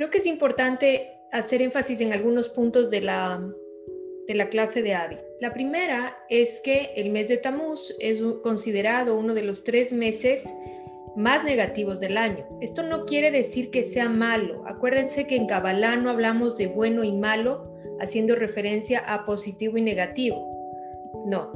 Creo que es importante hacer énfasis en algunos puntos de la, de la clase de Adi. La primera es que el mes de Tamuz es considerado uno de los tres meses más negativos del año. Esto no quiere decir que sea malo. Acuérdense que en Kabbalah no hablamos de bueno y malo, haciendo referencia a positivo y negativo. No.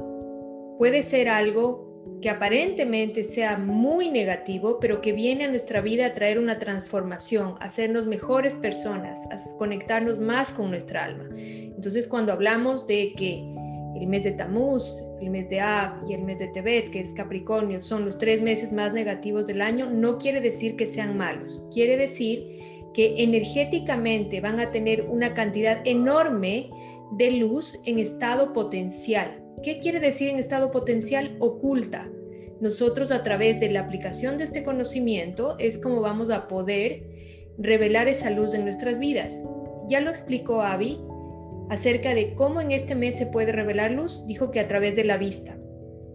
Puede ser algo que aparentemente sea muy negativo, pero que viene a nuestra vida a traer una transformación, a hacernos mejores personas, a conectarnos más con nuestra alma. Entonces, cuando hablamos de que el mes de Tamuz, el mes de Ab y el mes de Tebet, que es Capricornio, son los tres meses más negativos del año, no quiere decir que sean malos. Quiere decir que energéticamente van a tener una cantidad enorme de luz en estado potencial. ¿Qué quiere decir en estado potencial? Oculta. Nosotros a través de la aplicación de este conocimiento es como vamos a poder revelar esa luz en nuestras vidas. Ya lo explicó Avi acerca de cómo en este mes se puede revelar luz, dijo que a través de la vista.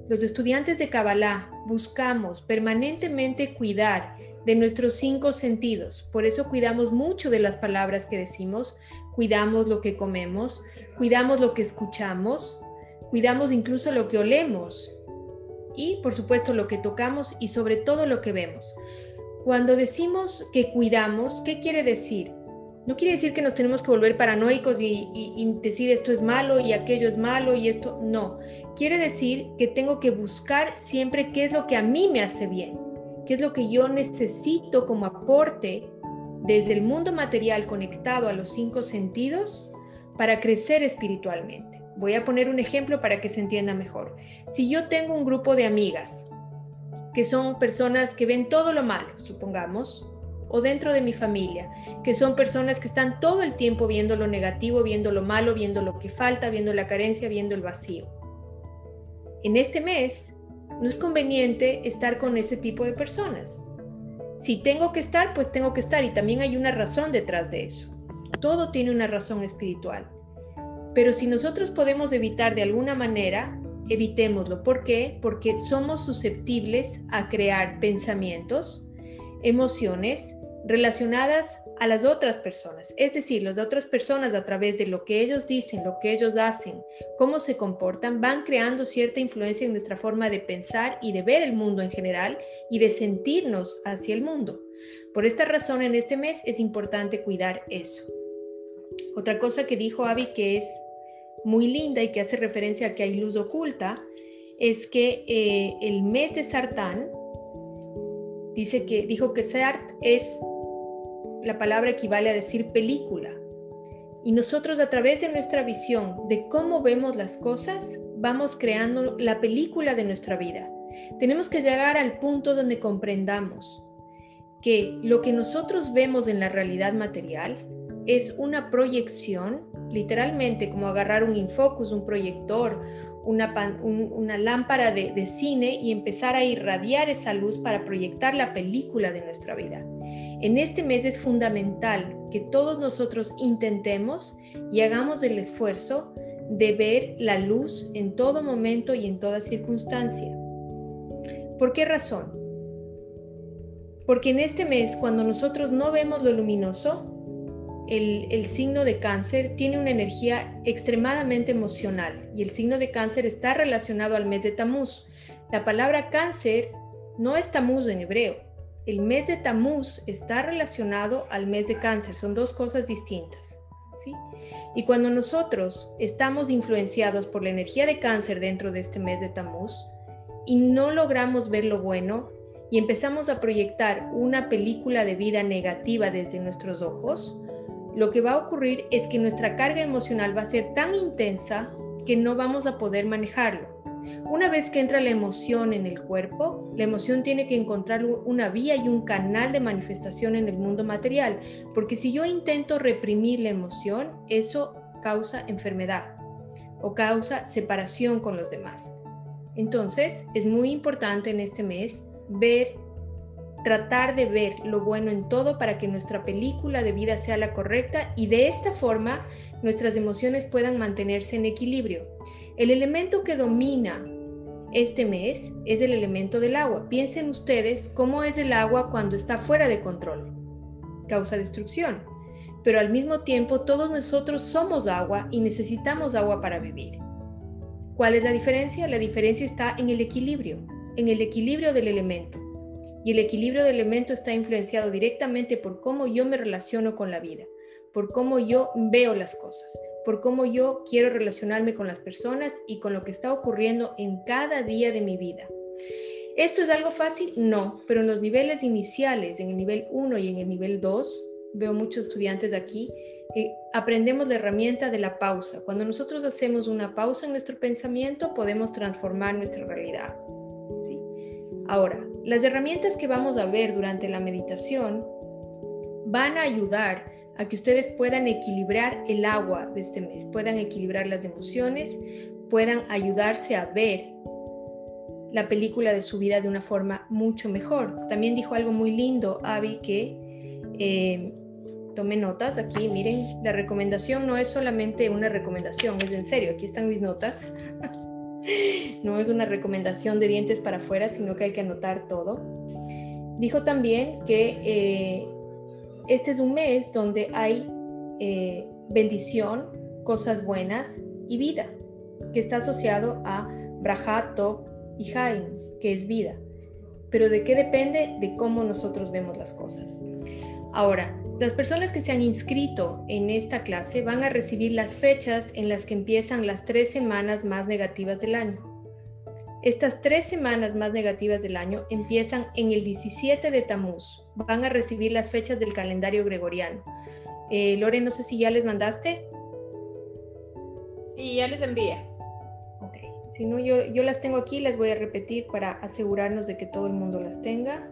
Los estudiantes de Kabbalah buscamos permanentemente cuidar de nuestros cinco sentidos, por eso cuidamos mucho de las palabras que decimos, cuidamos lo que comemos, cuidamos lo que escuchamos, cuidamos incluso lo que olemos y por supuesto lo que tocamos y sobre todo lo que vemos. Cuando decimos que cuidamos, ¿qué quiere decir? No quiere decir que nos tenemos que volver paranoicos y, y, decir esto es malo y aquello es malo y esto no. Quiere decir que tengo que buscar siempre qué es lo que a mí me hace bien, qué es lo que yo necesito como aporte desde el mundo material conectado a los cinco sentidos para crecer espiritualmente. Voy a poner un ejemplo para que se entienda mejor. Si yo tengo un grupo de amigas que son personas que ven todo lo malo, supongamos, o dentro de mi familia, que son personas que están todo el tiempo viendo lo negativo, viendo lo malo, viendo lo que falta, viendo la carencia, viendo el vacío. En este mes no es conveniente estar con ese tipo de personas. Si tengo que estar, pues tengo que estar y también hay una razón detrás de eso. Todo tiene una razón espiritual. Pero si nosotros podemos evitar de alguna manera, evitémoslo. ¿Por qué? Porque somos susceptibles a crear pensamientos, emociones relacionadas a las otras personas. Es decir, las otras personas a través de lo que ellos dicen, lo que ellos hacen, cómo se comportan, van creando cierta influencia en nuestra forma de pensar y de ver el mundo en general y de sentirnos hacia el mundo. Por esta razón, en este mes es importante cuidar eso. Otra cosa que dijo Avi que es muy linda y que hace referencia a que hay luz oculta es que eh, el mes de Sartán dice que dijo que Sart es la palabra equivale a decir película. Y nosotros a través de nuestra visión de cómo vemos las cosas, vamos creando la película de nuestra vida. Tenemos que llegar al punto donde comprendamos que lo que nosotros vemos en la realidad material es una proyección, literalmente como agarrar un infocus, un proyector, una, una lámpara de cine y empezar a irradiar esa luz para proyectar la película de nuestra vida. En este mes es fundamental que todos nosotros intentemos y hagamos el esfuerzo de ver la luz en todo momento y en toda circunstancia. ¿Por qué razón? Porque en este mes, cuando nosotros no vemos lo luminoso, el, signo de cáncer tiene una energía extremadamente emocional y el signo de cáncer está relacionado al mes de Tamuz. La palabra cáncer no es Tamuz en hebreo. El mes de Tamuz está relacionado al mes de cáncer. Son dos cosas distintas. ¿sí? Y cuando nosotros estamos influenciados por la energía de cáncer dentro de este mes de Tamuz y no logramos ver lo bueno y empezamos a proyectar una película de vida negativa desde nuestros ojos, lo que va a ocurrir es que nuestra carga emocional va a ser tan intensa que no vamos a poder manejarlo. Una vez que entra la emoción en el cuerpo, la emoción tiene que encontrar una vía y un canal de manifestación en el mundo material, porque si yo intento reprimir la emoción, eso causa enfermedad o causa separación con los demás. Entonces, es muy importante en este mes ver tratar de ver lo bueno en todo para que nuestra película de vida sea la correcta y de esta forma nuestras emociones puedan mantenerse en equilibrio. El elemento que domina este mes es el elemento del agua. Piensen ustedes cómo es el agua cuando está fuera de control. Causa destrucción. pero al mismo tiempo todos nosotros somos agua y necesitamos agua para vivir. ¿Cuál es la diferencia? La diferencia está en el equilibrio, en el equilibrio del elemento. Y el equilibrio del elemento está influenciado directamente por cómo yo me relaciono con la vida, por cómo yo veo las cosas, por cómo yo quiero relacionarme con las personas y con lo que está ocurriendo en cada día de mi vida. ¿Esto es algo fácil? No, pero en los niveles iniciales, en el nivel 1 y en el nivel 2, veo muchos estudiantes de aquí, eh, aprendemos la herramienta de la pausa. Cuando nosotros hacemos una pausa en nuestro pensamiento, podemos transformar nuestra realidad. Ahora, las herramientas que vamos a ver durante la meditación van a ayudar a que ustedes puedan equilibrar el agua de este mes, puedan equilibrar las emociones, puedan ayudarse a ver la película de su vida de una forma mucho mejor. También dijo algo muy lindo, Abby, que eh, tome notas aquí, miren, la recomendación no es solamente una recomendación, es en serio, aquí están mis notas. no es una recomendación de dientes para afuera, sino que hay que anotar todo. Dijo también que eh, este es un mes donde hay eh, bendición, cosas buenas y vida, que está asociado a Brajato y Jaim, que es vida. Pero ¿de qué depende? De cómo nosotros vemos las cosas. Ahora, las personas que se han inscrito en esta clase van a recibir las fechas en las que empiezan las tres semanas más negativas del año. Estas tres semanas más negativas del año empiezan en el 17 de Tamuz. Van a recibir las fechas del calendario gregoriano. Eh, Lore, no sé si ya les mandaste. Sí, ya les envié. Ok, si no, yo, yo las tengo aquí, las voy a repetir para asegurarnos de que todo el mundo las tenga.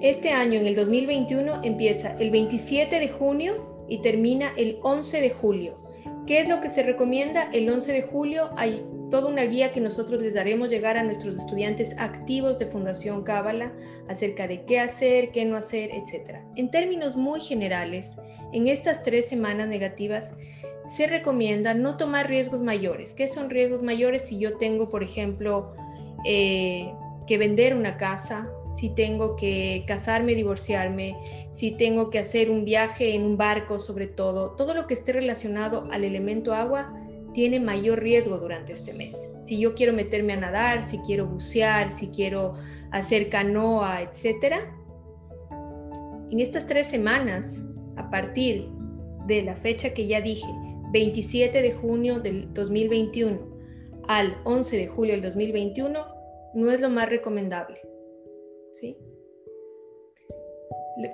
Este año, en el 2021, empieza el 27 de junio y termina el 11 de julio. ¿Qué es lo que se recomienda? El 11 de julio hay toda una guía que nosotros les daremos llegar a nuestros estudiantes activos de Fundación Cábala acerca de qué hacer, qué no hacer, etc. En términos muy generales, en estas tres semanas negativas se recomienda no tomar riesgos mayores. ¿Qué son riesgos mayores si yo tengo, por ejemplo, eh, que vender una casa, si tengo que casarme, divorciarme, si tengo que hacer un viaje en un barco sobre todo, todo lo que esté relacionado al elemento agua tiene mayor riesgo durante este mes. Si yo quiero meterme a nadar, si quiero bucear, si quiero hacer canoa, etc. En estas tres semanas, a partir de la fecha que ya dije, 27 de junio del 2021 al 11 de julio del 2021, no es lo más recomendable. ¿Sí?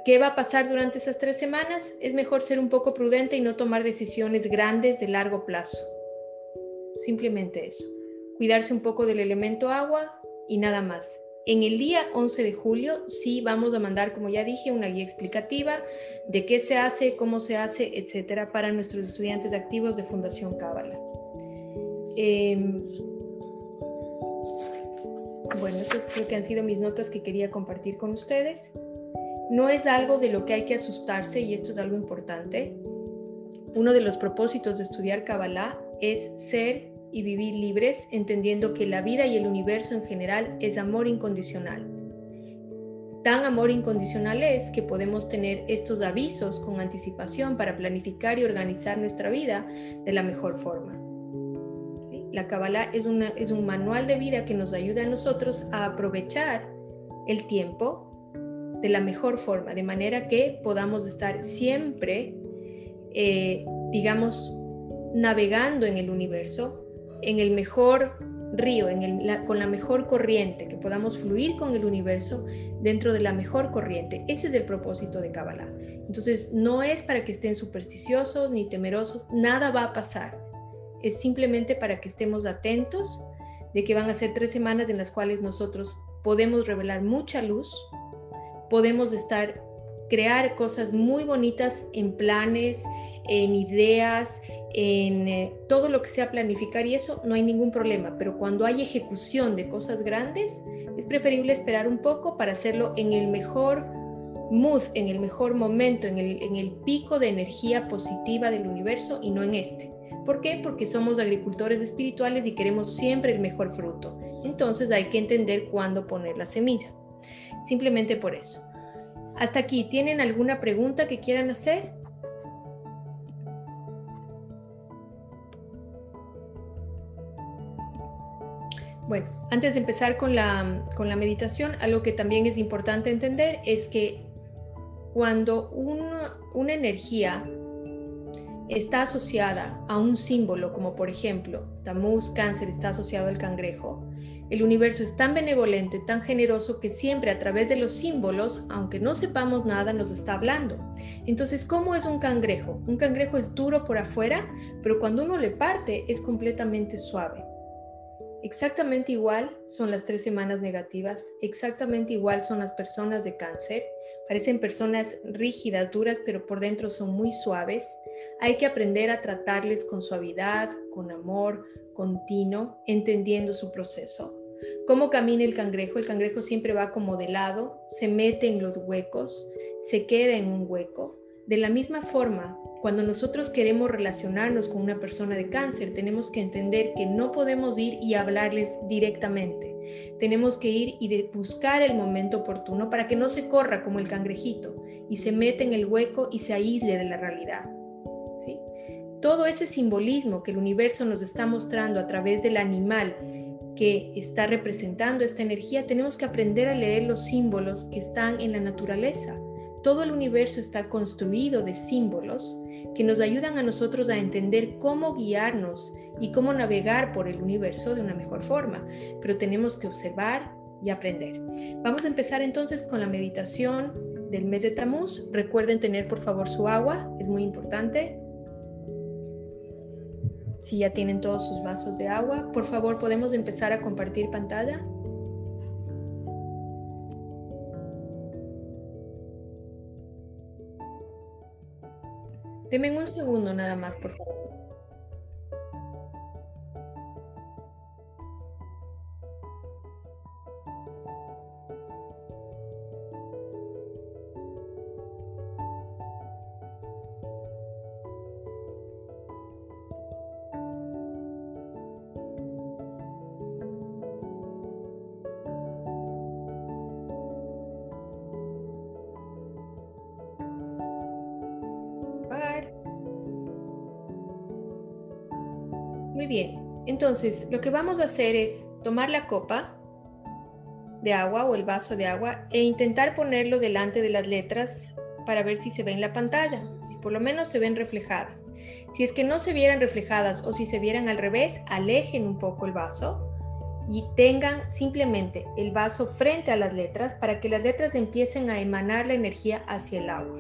¿Qué va a pasar durante esas tres semanas? Es mejor ser un poco prudente y no tomar decisiones grandes de largo plazo. Simplemente eso. Cuidarse un poco del elemento agua y nada más. En el día 11 de julio sí vamos a mandar, como ya dije, una guía explicativa de qué se hace, cómo se hace, etcétera, para nuestros estudiantes activos de Fundación Cábala. Em, bueno, estas creo que han sido mis notas que quería compartir con ustedes. No es algo de lo que hay que asustarse y esto es algo importante. Uno de los propósitos de estudiar Kabbalah es ser y vivir libres, entendiendo que la vida y el universo en general es amor incondicional. Tan amor incondicional es que podemos tener estos avisos con anticipación para planificar y organizar nuestra vida de la mejor forma. La Kabbalah es, un manual de vida que nos ayuda a nosotros a aprovechar el tiempo de la mejor forma, de manera que podamos estar siempre, eh, digamos, navegando en el universo, en el mejor río, con la mejor corriente, que podamos fluir con el universo dentro de la mejor corriente. Ese es el propósito de Kabbalah. Entonces, no es para que estén supersticiosos ni temerosos, nada va a pasar es simplemente para que estemos atentos de que van a ser tres semanas en las cuales nosotros podemos revelar mucha luz, podemos estar, crear cosas muy bonitas en planes, en ideas, en eh, todo lo que sea planificar y eso no hay ningún problema, pero cuando hay ejecución de cosas grandes, es preferible esperar un poco para hacerlo en el mejor mood, en el mejor momento, en el, en el pico de energía positiva del universo y no en este. ¿Por qué? Porque somos agricultores espirituales y queremos siempre el mejor fruto. Entonces hay que entender cuándo poner la semilla. Simplemente por eso. Hasta aquí, ¿tienen alguna pregunta que quieran hacer? Bueno, antes de empezar con la, con la meditación, algo que también es importante entender es que cuando una, una energía está asociada a un símbolo, como por ejemplo, Tamuz, cáncer está asociado al cangrejo, el universo es tan benevolente, tan generoso que siempre a través de los símbolos, aunque no sepamos nada, nos está hablando. Entonces, ¿cómo es un cangrejo? Un cangrejo es duro por afuera, pero cuando uno le parte es completamente suave. Exactamente igual son las tres semanas negativas, exactamente igual son las personas de cáncer. Parecen personas rígidas, duras, pero por dentro son muy suaves. Hay que aprender a tratarles con suavidad, con amor, continuo, entendiendo su proceso. ¿Cómo camina el cangrejo? El cangrejo siempre va como de lado, se mete en los huecos, se queda en un hueco. De la misma forma, cuando nosotros queremos relacionarnos con una persona de cáncer, tenemos que entender que no podemos ir y hablarles directamente. Tenemos que ir y buscar el momento oportuno para que no se corra como el cangrejito y se mete en el hueco y se aísle de la realidad. ¿sí? Todo ese simbolismo que el universo nos está mostrando a través del animal que está representando esta energía, tenemos que aprender a leer los símbolos que están en la naturaleza. Todo el universo está construido de símbolos que nos ayudan a nosotros a entender cómo guiarnos y cómo navegar por el universo de una mejor forma, pero tenemos que observar y aprender. Vamos a empezar entonces con la meditación del mes de Tamuz. Recuerden tener por favor su agua, es muy importante. Si ya tienen todos sus vasos de agua, por favor podemos empezar a compartir pantalla. Deme un segundo nada más, por favor. Muy bien, entonces lo que vamos a hacer es tomar la copa de agua o el vaso de agua e intentar ponerlo delante de las letras para ver si se ve en la pantalla, si por lo menos se ven reflejadas. Si es que no se vieran reflejadas o si se vieran al revés, alejen un poco el vaso y tengan simplemente el vaso frente a las letras para que las letras empiecen a emanar la energía hacia el agua.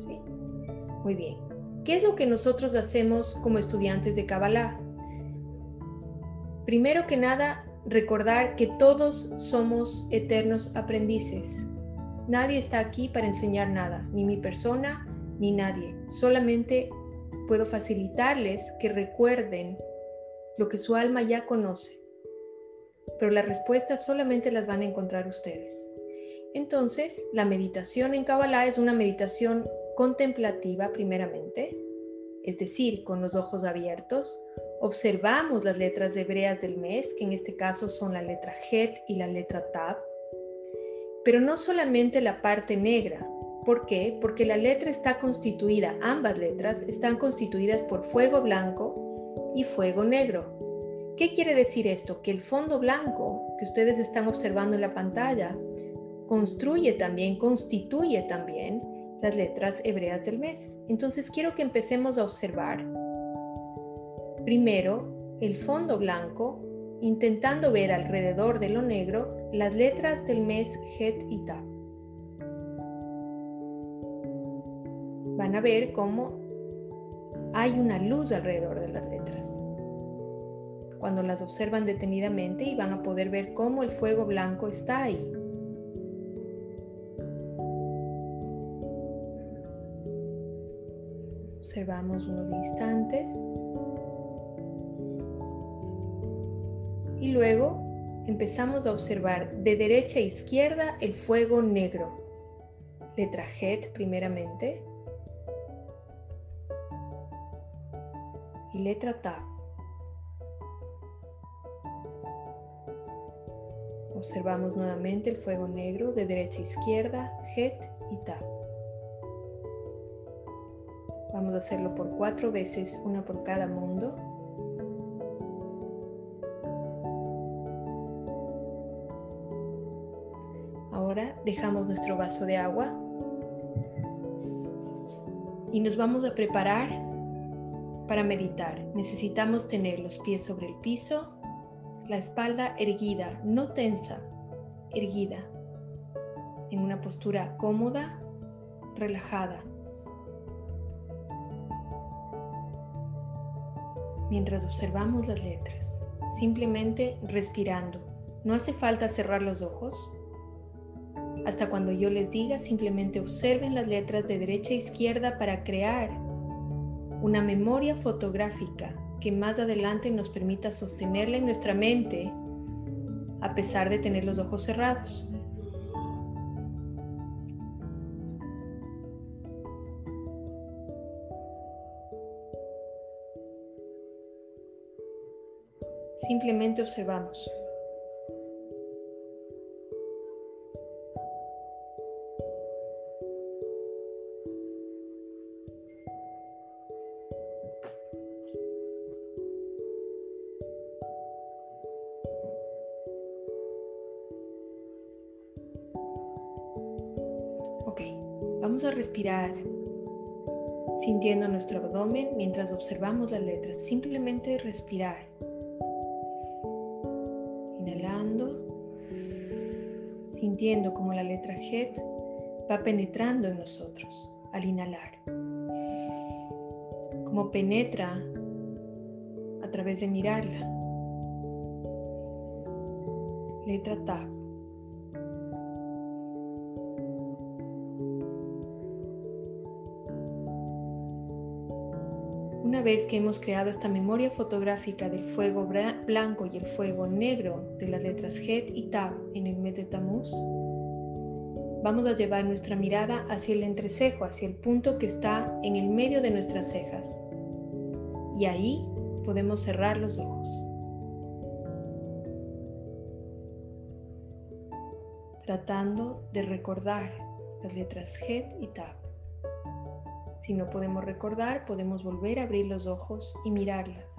¿Sí? Muy bien. ¿Qué es lo que nosotros hacemos como estudiantes de Kabbalah? Primero que nada, recordar que todos somos eternos aprendices. Nadie está aquí para enseñar nada, ni mi persona, ni nadie. Solamente puedo facilitarles que recuerden lo que su alma ya conoce. Pero las respuestas solamente las van a encontrar ustedes. Entonces, la meditación en Kabbalah es una meditación contemplativa primeramente, es decir, con los ojos abiertos, observamos las letras hebreas del mes, que en este caso son la letra Het y la letra Tab, pero no solamente la parte negra. ¿Por qué? Porque la letra está constituida, ambas letras están constituidas por fuego blanco y fuego negro. ¿Qué quiere decir esto? Que el fondo blanco que ustedes están observando en la pantalla construye también, constituye también las letras hebreas del mes. Entonces quiero que empecemos a observar primero el fondo blanco, intentando ver alrededor de lo negro las letras del mes Het y. Van a ver cómo hay una luz alrededor de las letras. Cuando las observan detenidamente y van a poder ver cómo el fuego blanco está ahí. Observamos unos instantes y luego empezamos a observar de derecha a izquierda el fuego negro. Letra Het primeramente y letra Ta. Observamos nuevamente el fuego negro de derecha a izquierda, Het y Ta. Vamos a hacerlo por cuatro veces, una por cada mundo. Ahora dejamos nuestro vaso de agua y nos vamos a preparar para meditar. Necesitamos tener los pies sobre el piso, la espalda erguida, no tensa, erguida, en una postura cómoda, relajada. Mientras observamos las letras, simplemente respirando. No hace falta cerrar los ojos. Hasta cuando yo les diga, simplemente observen las letras de derecha a izquierda para crear una memoria fotográfica que más adelante nos permita sostenerla en nuestra mente a pesar de tener los ojos cerrados. Simplemente observamos. Ok, vamos a respirar sintiendo nuestro abdomen mientras observamos las letras. Simplemente respirar. Sintiendo como la letra Het va penetrando en nosotros al inhalar. Como penetra a través de mirarla. Letra Ta. Vez que hemos creado esta memoria fotográfica del fuego blanco y el fuego negro de las letras Het y Tab en el mes de Tamuz, vamos a llevar nuestra mirada hacia el entrecejo, hacia el punto que está en el medio de nuestras cejas. Y ahí podemos cerrar los ojos. Tratando de recordar las letras Het y Tab. Si no podemos recordar, podemos volver a abrir los ojos y mirarlas.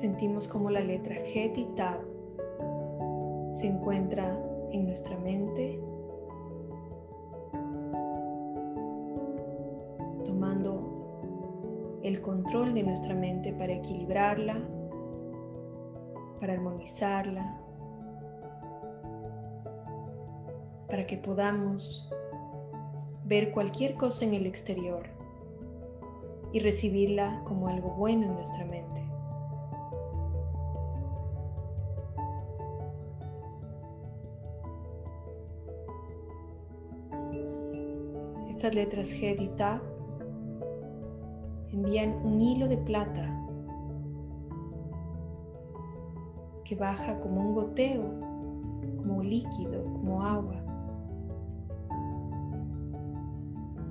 Sentimos como la letra Het y Tab se encuentra en nuestra mente el control de nuestra mente para equilibrarla, para armonizarla, para que podamos ver cualquier cosa en el exterior y recibirla como algo bueno en nuestra mente. Estas letras G y Ta envían un hilo de plata que baja como un goteo, como líquido, como agua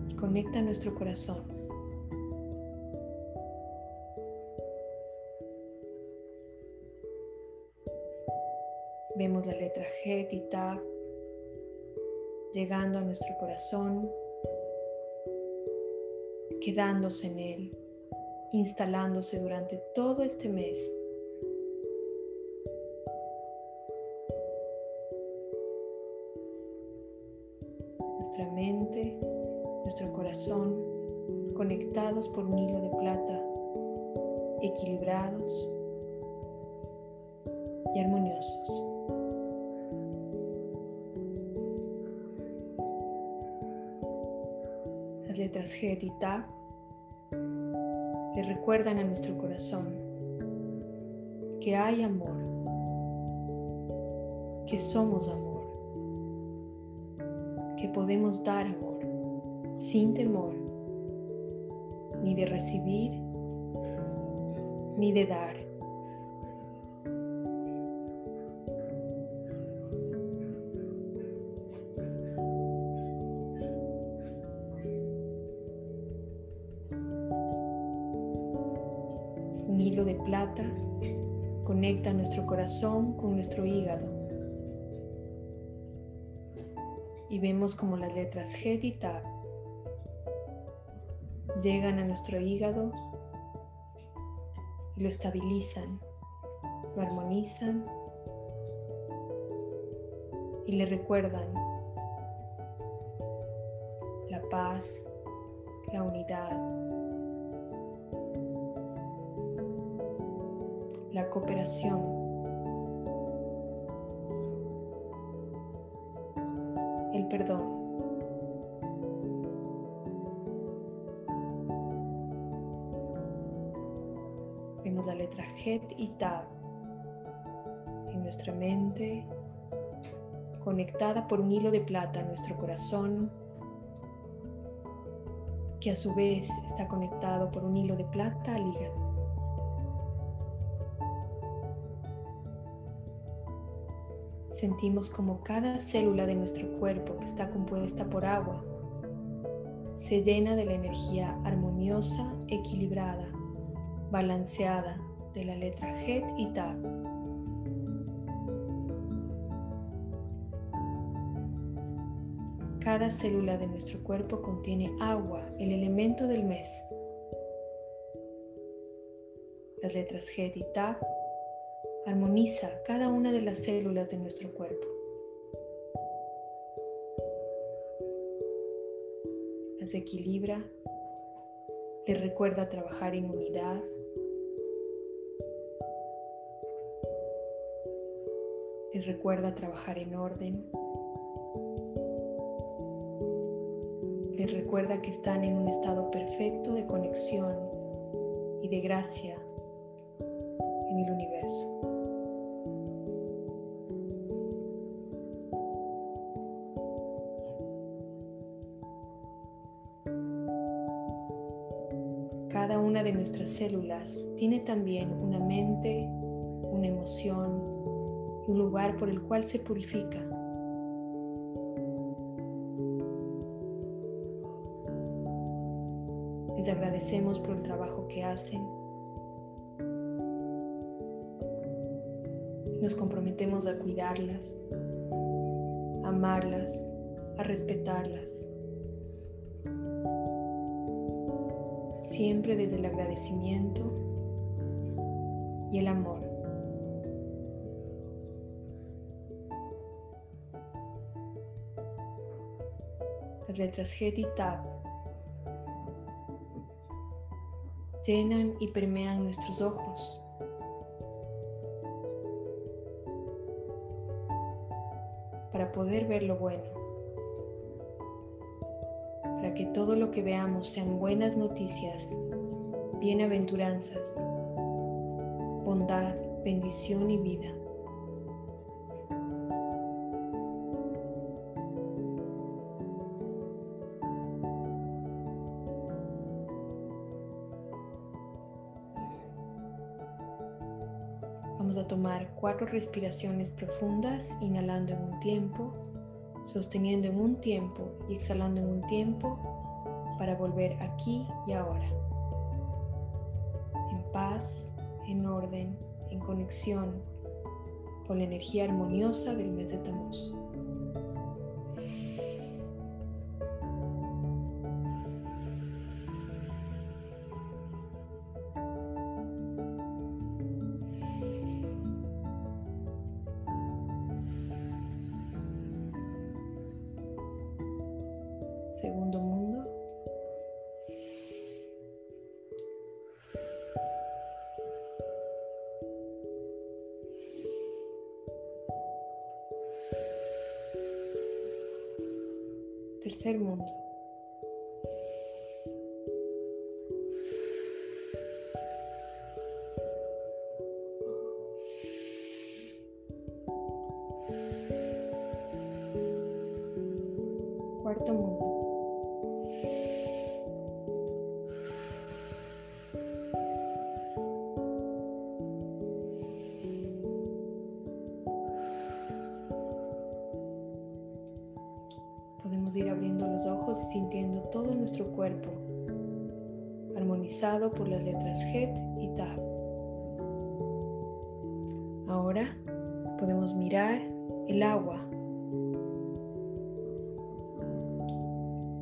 y conecta nuestro corazón. Vemos la letra G y Ta llegando a nuestro corazón quedándose en él, instalándose durante todo este mes. Nuestra mente, nuestro corazón, conectados por un hilo de plata, equilibrados y armoniosos. Las letras G y le recuerdan a nuestro corazón que hay amor, que somos amor, que podemos dar amor sin temor ni de recibir ni de dar. Corazón con nuestro hígado. Y vemos como las letras G y Tab llegan a nuestro hígado y lo estabilizan, lo armonizan y le recuerdan la paz, la unidad, la cooperación. Perdón. Vemos la letra Het y Tab en nuestra mente, conectada por un hilo de plata a nuestro corazón, que a su vez está conectado por un hilo de plata al hígado. Sentimos como cada célula de nuestro cuerpo que está compuesta por agua se llena de la energía armoniosa, equilibrada, balanceada de la letra Het y Tab. Cada célula de nuestro cuerpo contiene agua, el elemento del mes. Las letras Het y Tab armoniza cada una de las células de nuestro cuerpo. Las equilibra, les recuerda trabajar en unidad. Les recuerda trabajar en orden. Les recuerda que están en un estado perfecto de conexión y de gracia en el universo. Células tiene también una mente, una emoción un lugar por el cual se purifica. Les agradecemos por el trabajo que hacen. Nos comprometemos a cuidarlas, a amarlas, a respetarlas. Siempre desde el agradecimiento y el amor. Las letras G y Tab llenan y permean nuestros ojos. para poder ver lo bueno que todo lo que veamos sean buenas noticias, bienaventuranzas, bondad, bendición y vida. Vamos a tomar cuatro respiraciones profundas, inhalando en un tiempo sosteniendo en un tiempo y exhalando en un tiempo para volver aquí y ahora. En paz, en orden, en conexión con la energía armoniosa del mes de Tamuz. Tercer mundo.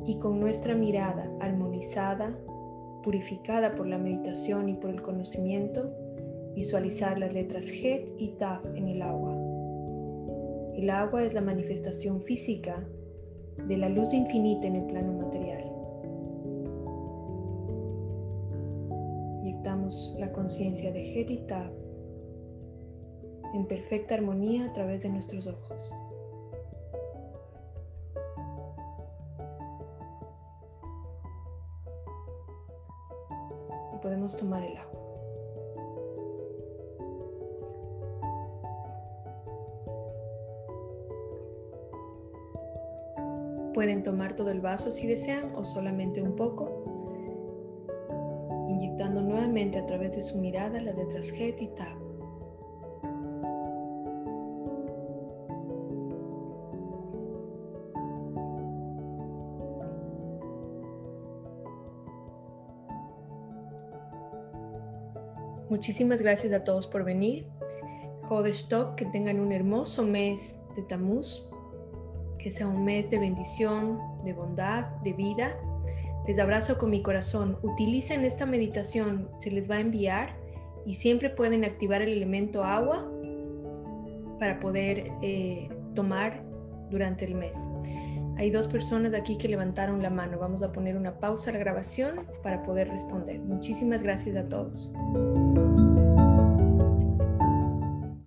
Y con nuestra mirada armonizada, purificada por la meditación y por el conocimiento, visualizar las letras Het y Taf en el agua. El agua es la manifestación física de la luz infinita en el plano material. Inyectamos la conciencia de Het y Taf en perfecta armonía a través de nuestros ojos. Tomar el agua. Pueden tomar todo el vaso si desean o solamente un poco, inyectando nuevamente a través de su mirada las letras Het y Tab. Muchísimas gracias a todos por venir. Stop, que tengan un hermoso mes de Tamuz, que sea un mes de bendición, de bondad, de vida. Les abrazo con mi corazón. Utilicen esta meditación, se les va a enviar y siempre pueden activar el elemento agua para poder eh, tomar durante el mes. Hay dos personas de aquí que levantaron la mano. Vamos a poner una pausa a la grabación para poder responder. Muchísimas gracias a todos.